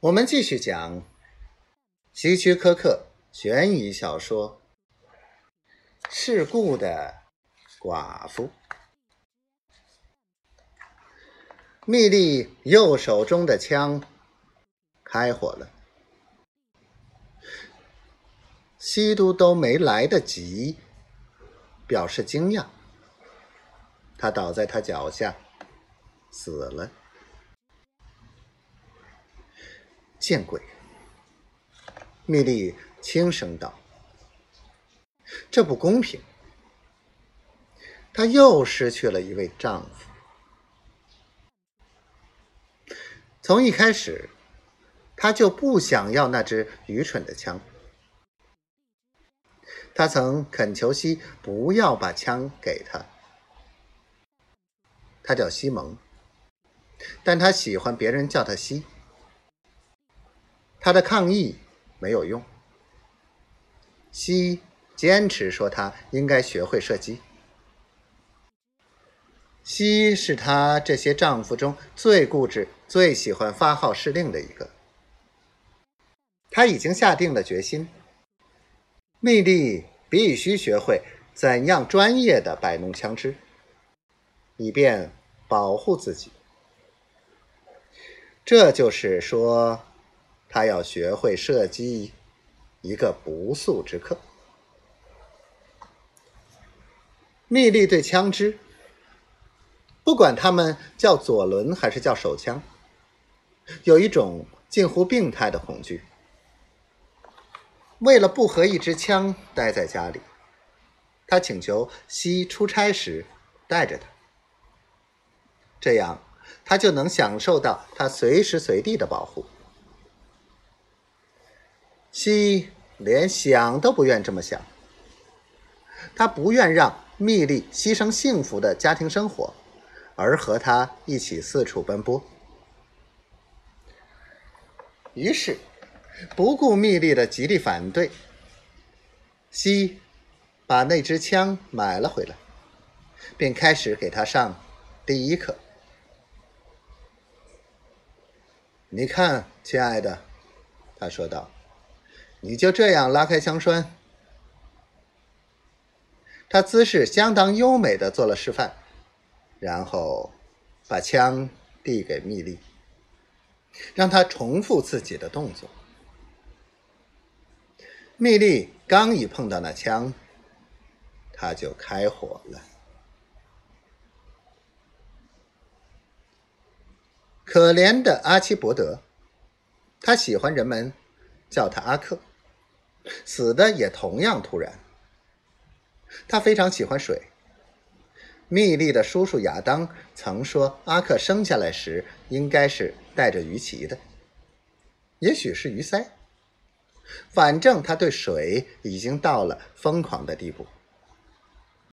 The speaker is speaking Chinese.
我们继续讲希区柯克悬疑小说《事故的寡妇》。密利右手中的枪开火了，西都都没来得及表示惊讶，他倒在他脚下死了。见鬼！蜜莉轻声道：“这不公平，她又失去了一位丈夫。从一开始，她就不想要那支愚蠢的枪。她曾恳求西不要把枪给他。他叫西蒙，但他喜欢别人叫他西。”他的抗议没有用。西坚持说他应该学会射击。西是他这些丈夫中最固执、最喜欢发号施令的一个。他已经下定了决心：蜜莉必须学会怎样专业的摆弄枪支，以便保护自己。这就是说。他要学会射击一个不速之客。密利对枪支，不管他们叫左轮还是叫手枪，有一种近乎病态的恐惧。为了不和一支枪待在家里，他请求西出差时带着他，这样他就能享受到他随时随地的保护。西连想都不愿这么想，他不愿让蜜莉牺牲幸福的家庭生活，而和他一起四处奔波。于是，不顾蜜莉的极力反对，西把那支枪买了回来，并开始给他上第一课。你看，亲爱的，他说道。你就这样拉开枪栓。他姿势相当优美的做了示范，然后把枪递给蜜莉，让他重复自己的动作。蜜莉刚一碰到那枪，他就开火了。可怜的阿奇伯德，他喜欢人们叫他阿克。死的也同样突然。他非常喜欢水。密莉的叔叔亚当曾说，阿克生下来时应该是带着鱼鳍的，也许是鱼鳃。反正他对水已经到了疯狂的地步。